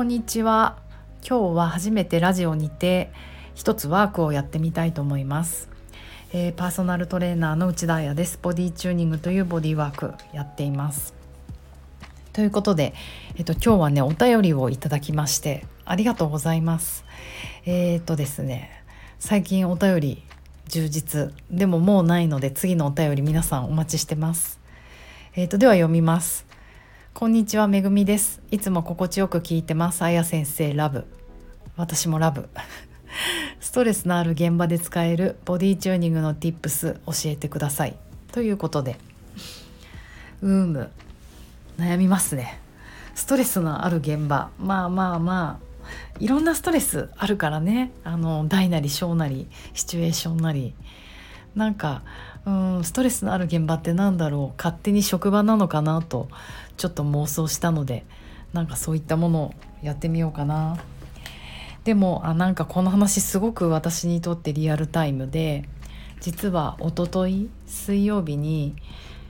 こんにちは。今日は初めてラジオにて一つワークをやってみたいと思います、えー、パーソナルトレーナーの内田彩です。ボディチューニングというボディワークやっています。ということで、えっと、今日はねお便りをいただきましてありがとうございます。えー、っとですね最近お便り充実。でももうないので次のお便り皆さんお待ちしてます。えー、っとでは読みます。こんにちはめぐみです。いつも心地よく聞いてます。あや先生ラブ。私もラブ。ストレスのある現場で使えるボディチューニングの tips 教えてください。ということでうーむ。悩みますね。ストレスのある現場。まあまあまあ。いろんなストレスあるからね。あの大なり小なりシチュエーションなり。なんかうんストレスのある現場って何だろう。勝手に職場なのかなと。ちょっと妄想したのでなんかそういったものをやってみようかな。でもあなんかこの話すごく私にとってリアルタイムで実はおととい水曜日に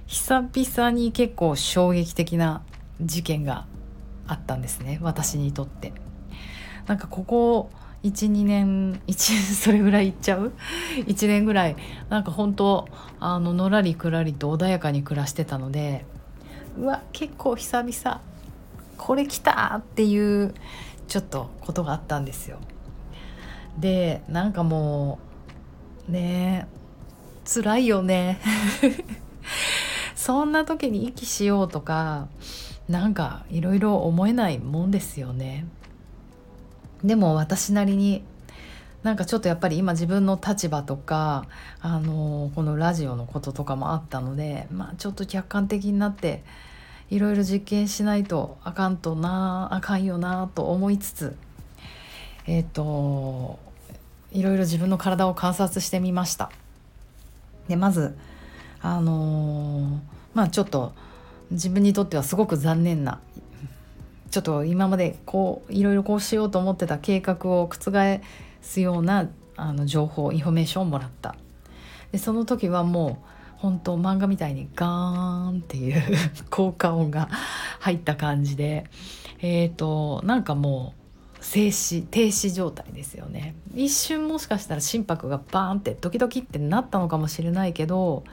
久々に結構衝撃的な事件があったんですね私にとって。なんかここ12年1それぐらいいっちゃう？1年ぐらいなんか本当あののらりくらりと穏やかに暮らしてたのでうわ結構久々これ来たっていうちょっとことがあったんですよ。でなんかもうね辛いよね そんな時に息しようとかなんかいろいろ思えないもんですよね。でも私なりになんかちょっとやっぱり今自分の立場とかあのこのラジオのこととかもあったのでまあちょっと客観的になっていろいろ実験しないとあかんとなあかんよなと思いつつえっ、ー、といろいろ自分の体を観察してみました。でまずあのー、まあちょっと自分にとってはすごく残念なちょっと今までこういろいろこうしようと思ってた計画を覆すようなあの情報インフォメーションをもらったでその時はもう本当漫画みたいにガーンっていう効果音が入った感じでえっ、ー、となんかもう静止停止状態ですよね。一瞬もしかしたら心拍がバーンってドキドキってなったのかもしれないけど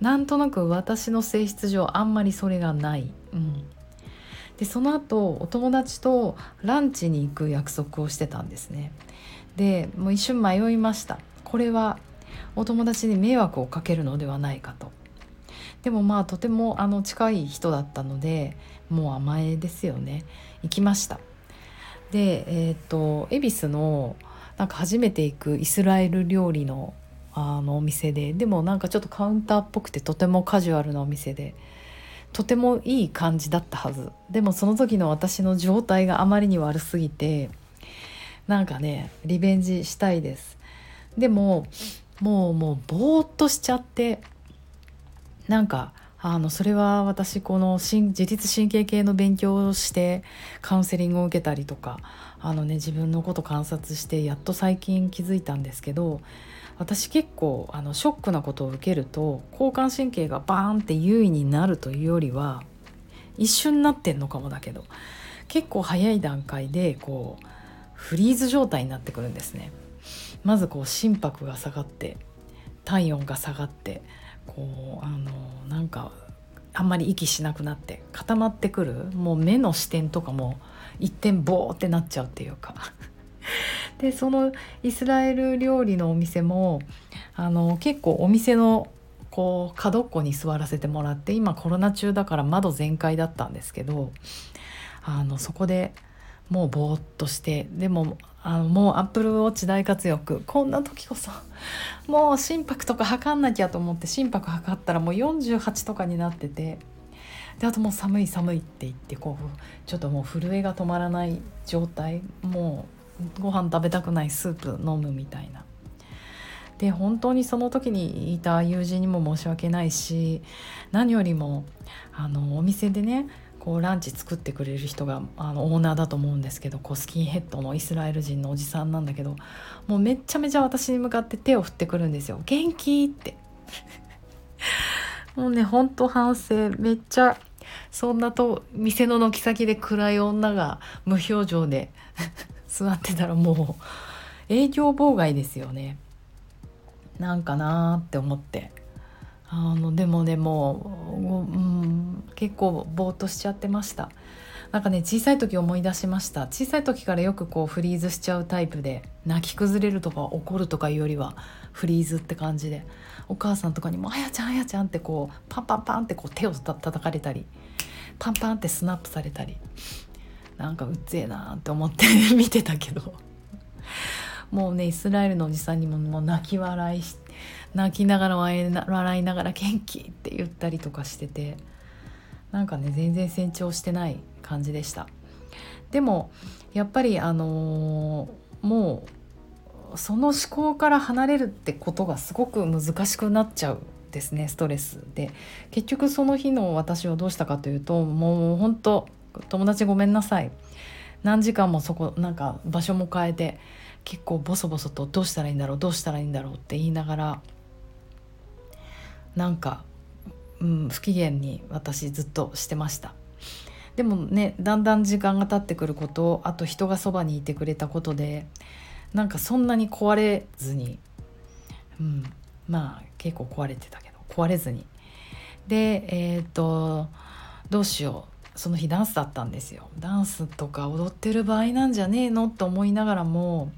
なんとなく私の性質上あんまりそれがない、うん、でその後お友達とランチに行く約束をしてたんですね。でもう一瞬迷いました。これはお友達に迷惑をかけるのではないかと。でもまあとてもあの近い人だったのでもう甘えですよね。行きました。でえっ、ー、と恵比寿のなんか初めて行くイスラエル料理のあのお店ででもなんかちょっとカウンターっぽくてとてもカジュアルなお店でとてもいい感じだったはず。でもその時の私の状態があまりに悪すぎてなんかねリベンジしたいです。でももうもうぼーっとしちゃってなんかあのそれは私この自律神経系の勉強をしてカウンセリングを受けたりとかあのね自分のこと観察してやっと最近気づいたんですけど私結構あのショックなことを受けると交感神経がバーンって優位になるというよりは一瞬になってんのかもだけど結構早い段階でこうフリーズ状態になってくるんですね。まずこう心拍が下がって体温が下がってこうあのなんかあんまり息しなくなって固まってくるもう目の視点とかも一点ボーってなっちゃうっていうか。でそのイスラエル料理のお店もあの結構お店のこう角っこに座らせてもらって今コロナ中だから窓全開だったんですけどあのそこでもうぼーっとしてでもあのもうアップルウォッチ大活躍。こんな時こそ もう心拍とか測んなきゃと思って心拍測ったらもう48とかになってて。であともう寒い寒いって言ってこうちょっともう震えが止まらない状態。もうご飯食べたくないスープ飲むみたいな。で本当にその時にいた友人にも申し訳ないし何よりもあのお店でねこうランチ作ってくれる人があのオーナーだと思うんですけどこうスキンヘッドのイスラエル人のおじさんなんだけどもうめっちゃめちゃ私に向かって手を振ってくるんですよ「元気?」って。もうねほんと反省。めっちゃそんなと店の軒先で暗い女が無表情で座ってたらもう営業妨害ですよね。なんかなーって思って。あのでもねもう、ん、結構ぼーっとしちゃってました。なんかね小さい時思い出しました。小さい時からよくこうフリーズしちゃうタイプで泣き崩れるとか怒るとかいうよりはフリーズって感じでお母さんとかにも「あやちゃんあやちゃん」ってこうパンパンパンってこう手をた叩かれたりパンパンってスナップされたりなんかうっぜえなって思って 見てたけど。もうねイスラエルのおじさんにももう泣き笑いして泣きながら笑いながら元気って言ったりとかしててなんかね全然成長してない感じでした。でもやっぱりあのー、もうその思考から離れるってことがすごく難しくなっちゃうですねストレスで。結局その日の私はどうしたかというともう本当友達ごめんなさい。何時間もそこなんか場所も変えて結構ボソボソとどうしたらいいんだろうどうしたらいいんだろうって言いながらなんか、うん、不機嫌に私ずっとしてました。でもねだんだん時間が経ってくることあと人がそばにいてくれたことでなんかそんなに壊れずに、うん、まあ結構壊れてたけど壊れずに。でえっ、とどうしよう。その日ダンスだったんですよ。ダンスとか踊ってる場合なんじゃねえの？って思いながらも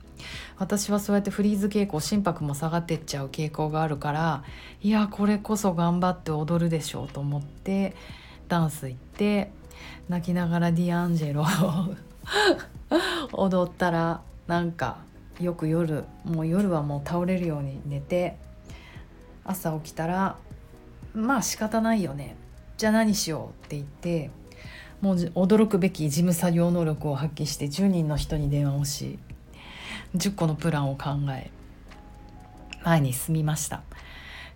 私はそうやってフリーズ傾向心拍も下がってっちゃう傾向があるからいやこれこそ頑張って踊るでしょうと思ってダンス行って泣きながらディアンジェロ 踊ったらなんかよく夜もう夜はもう倒れるように寝て朝起きたらまあ仕方ないよね。じゃあ何しようって言ってもう驚くべき事務作業能力を発揮して10人の人に電話をし10個のプランを考え前に進みました。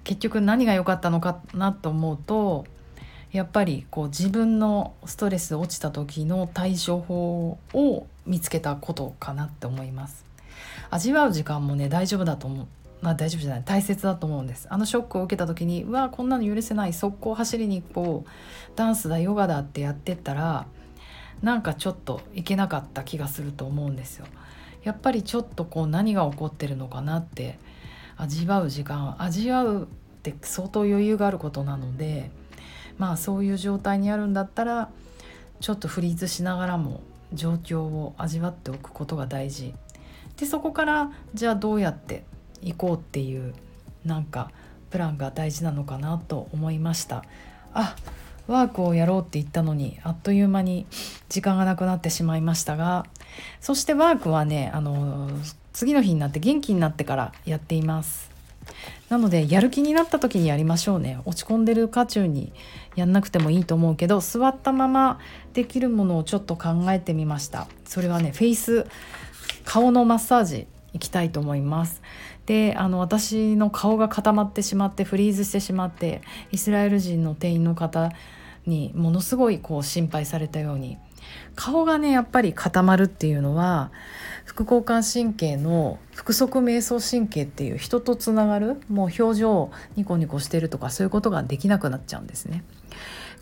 結局何が良かったのかなと思うとやっぱりこう自分のストレス落ちた時の対処法を見つけたことかなって思います。味わう時間もね大丈夫だと思う。まあ大丈夫じゃない大切だと思うんです。あのショックを受けた時にうわこんなの許せない速攻走りに行こうダンスだヨガだってやってったらなんかちょっといけなかった気がすると思うんですよ。やっぱりちょっとこう何が起こってるのかなって味わう時間味わうって相当余裕があることなのでまあそういう状態にあるんだったらちょっとフリーズしながらも状況を味わっておくことが大事。でそこからじゃあどうやって行こうっていうなんかプランが大事なのかなと思いました。あワークをやろうって言ったのにあっという間に時間がなくなってしまいましたがそしてワークはねあの次の日になって元気になってからやっています。なのでやる気になった時にやりましょうね。落ち込んでる渦中にやんなくてもいいと思うけど座ったままできるものをちょっと考えてみました。それはねフェイス顔のマッサージ行きたいと思います。であの私の顔が固まってしまってフリーズしてしまってイスラエル人の店員の方にものすごいこう心配されたように顔がねやっぱり固まるっていうのは副交感神経の腹側瞑想神経っていう人とつながるもう表情ニコニコしてるとかそういうことができなくなっちゃうんですね。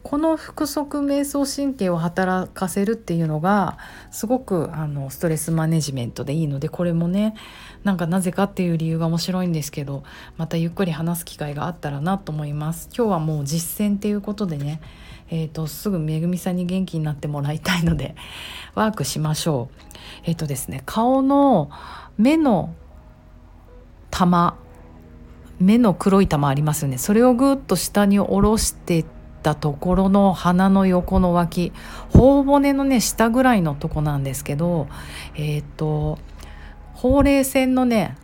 この腹側瞑想神経を働かせるっていうのがすごくあのストレスマネジメントでいいのでこれもねなんかなぜかっていう理由が面白いんですけどまたゆっくり話す機会があったらなと思います今日はもう実践っていうことでねえーと、すぐめぐみさんに元気になってもらいたいので ワークしましょう。えっ、ー、とですね顔の目の玉目の黒い玉ありますよね。それをぐっと下に下ろしてたところの鼻の横の脇頬骨のね下ぐらいのとこなんですけどえっ、ー、とほうれい線のね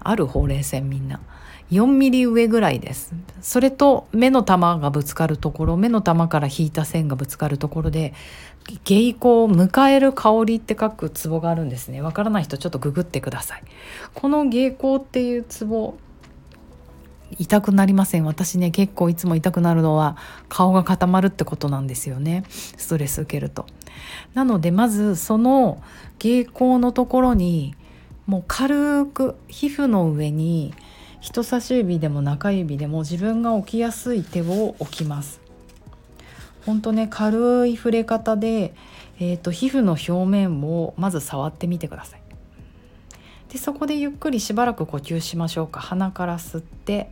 あるほうれい線みんな。4ミリ上ぐらいです。それと目の玉がぶつかるところ目の玉から引いた線がぶつかるところで芸妓を迎える香りって書くツボがあるんですね。わからない人ちょっとググってください。この芸妓っていうツボ痛くなりません。私ね結構いつも痛くなるのは顔が固まるってことなんですよね。ストレス受けると。なのでまずその芸妓のところにもう軽く皮膚の上に人差し指でも中指でも自分が置きやすい手を置きます。ほんとね軽い触れ方で、えーと、皮膚の表面をまず触ってみてください。でそこでゆっくりしばらく呼吸しましょうか。鼻から吸って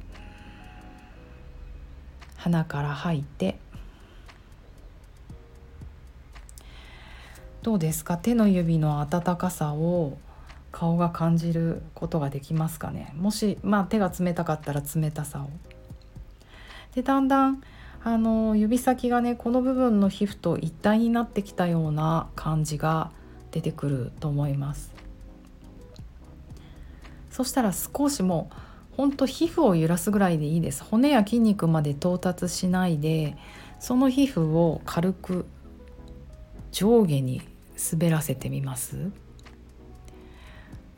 鼻から吐いて。どうですか？手の指の温かさを顔が感じることができますかね？もし、まあ、手が冷たかったら冷たさを。でだんだんあの指先がねこの部分の皮膚と一体になってきたような感じが出てくると思います。そしたら少しもうほんと皮膚を揺らすぐらいでいいです。骨や筋肉まで到達しないでその皮膚を軽く上下に滑らせてみます。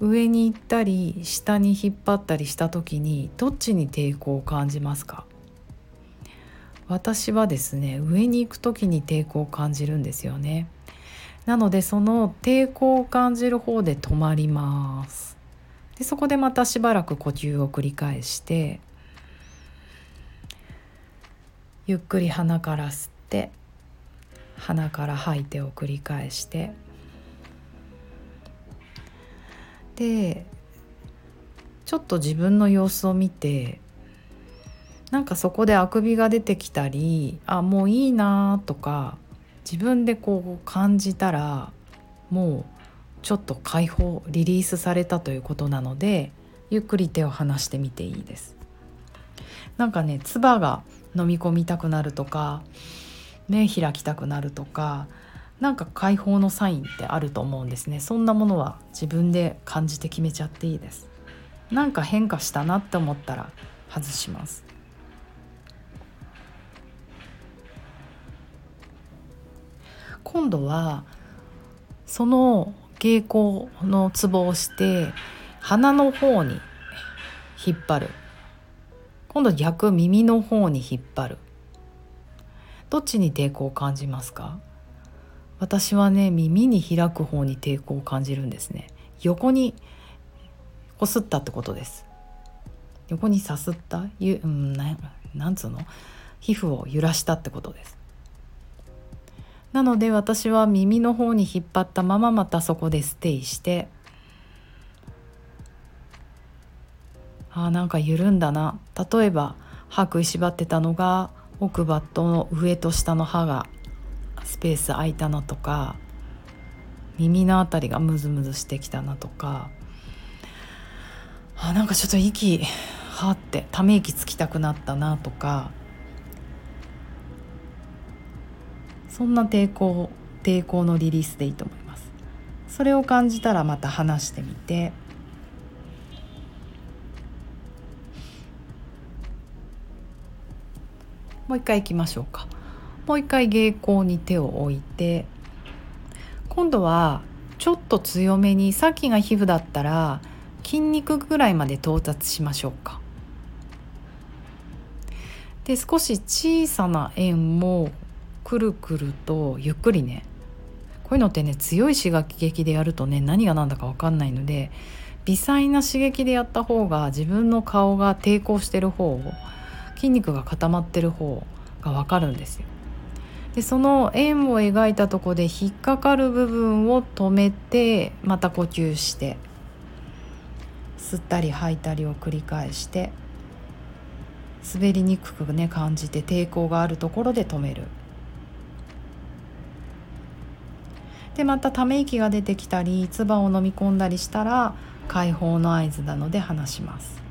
上に行ったり下に引っ張ったりした時にどっちに抵抗を感じますか？私はですね上に行く時に抵抗を感じるんですよね。なのでその抵抗を感じる方で止まります。でそこでまたしばらく呼吸を繰り返してゆっくり鼻から吸って鼻から吐いてを繰り返してでちょっと自分の様子を見てなんかそこであくびが出てきたりあもういいなとか自分でこう感じたらもうちょっと解放リリースされたということなのでゆっくり手を離してみていいです。なんかね唾が飲み込みたくなるとか目開きたくなるとかなんか解放のサインってあると思うんですね。そんなものは自分で感じて決めちゃっていいです。なんか変化したなって思ったら外します。今度はその蛍光のツボをして鼻の方に引っ張る。今度逆耳の方に引っ張る。どっちに抵抗を感じますか？私はね耳に開く方に抵抗を感じるんですね。横にこすったってことです。横にさすった？ゆ、うん、ななんつうの？皮膚を揺らしたってことです。なので私は耳の方に引っ張ったまままたそこでステイしてあなんか緩んだな。例えば歯食いしばってたのが奥歯と上と下の歯がスペース空いたのとか耳の辺りがムズムズしてきたなとかあなんかちょっと息はってため息つきたくなったなとかそんな抵抗抵抗のリリースでいいと思います。それを感じたらまた話してみて。もう一回いきましょうか。もう一回芸行に手を置いて今度はちょっと強めにさっきが皮膚だったら筋肉ぐらいまで到達しましょうかで少し小さな円もくるくるとゆっくりねこういうのってね強い刺激でやるとね何が何だか分かんないので微細な刺激でやった方が自分の顔が抵抗してる方筋肉が固まってる方が分かるんですよ。でその円を描いたとこで引っかかる部分を止めてまた呼吸して吸ったり吐いたりを繰り返して滑りにくくね感じて抵抗があるところで止める。でまたため息が出てきたり唾を飲み込んだりしたら解放の合図なので離します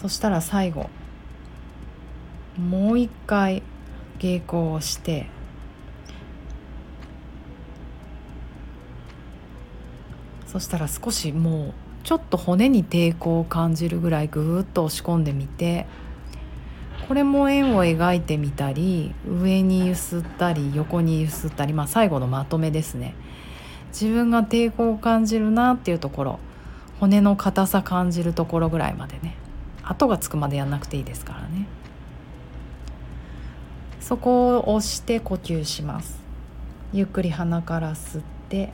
そしたら最後もう一回稽古をしてそしたら少しもうちょっと骨に抵抗を感じるぐらいぐーっと押し込んでみてこれも円を描いてみたり上にゆすったり横にゆすったり、まあ、最後のまとめですね。自分が抵抗を感じるなっていうところ骨の硬さ感じるところぐらいまでね。跡がつくまでやんなくていいですからねそこを押して呼吸しますゆっくり鼻から吸って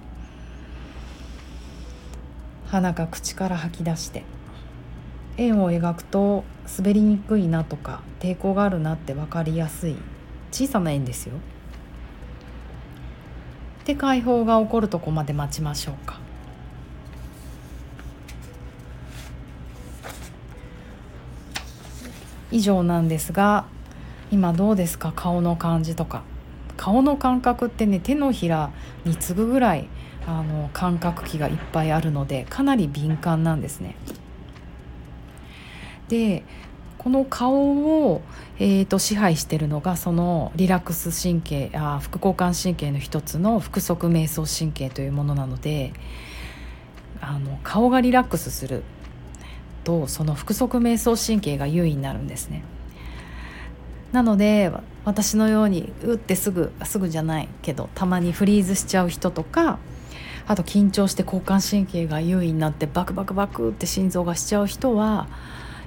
鼻か口から吐き出して円を描くと滑りにくいなとか抵抗があるなって分かりやすい小さな円ですよ。で解放が起こるとこまで待ちましょうか。以上なんですが今どうですか？顔の感じとか。顔の感覚ってね手のひらに次ぐぐらいあの感覚器がいっぱいあるのでかなり敏感なんですね。でこの顔を、えーと、支配してるのがそのリラックス神経あ副交感神経の一つの腹側瞑想神経というものなのであの顔がリラックスする。とその腹側瞑想神経が優位になるんですね。なので私のように打ってすぐすぐじゃないけどたまにフリーズしちゃう人とかあと緊張して交感神経が優位になってバクバクバクって心臓がしちゃう人は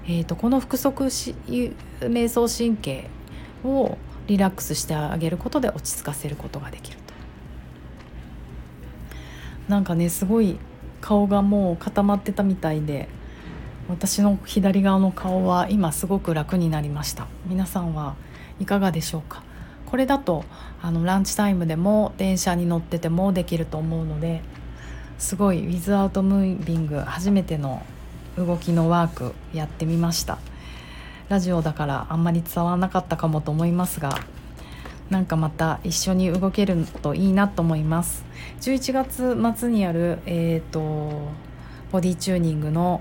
えーと、この腹側瞑想神経をリラックスしてあげることで落ち着かせることができるとなんかねすごい顔がもう固まってたみたいで私の左側の顔は今すごく楽になりました。皆さんはいかがでしょうか？これだとあのランチタイムでも電車に乗っててもできると思うのですごいウィズアウトムービング初めての動きのワークやってみました。ラジオだからあんまり伝わらなかったかもと思いますがなんかまた一緒に動けるといいなと思います。11月末にあるえっ、ー、とボディチューニングの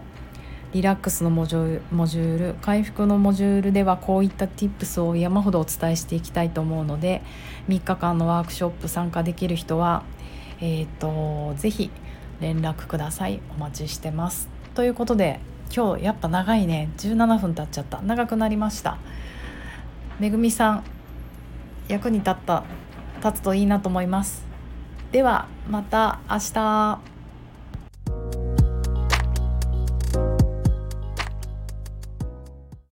リラックスのモジュモジュール回復のモジュールではこういった tips を山ほどお伝えしていきたいと思うので3日間のワークショップ参加できる人はえっ、ー、とぜひ連絡ください。お待ちしてます。ということで今日やっぱ長いね。17分経っちゃった。長くなりました。めぐみさん役に立った立つといいなと思います。ではまた明日。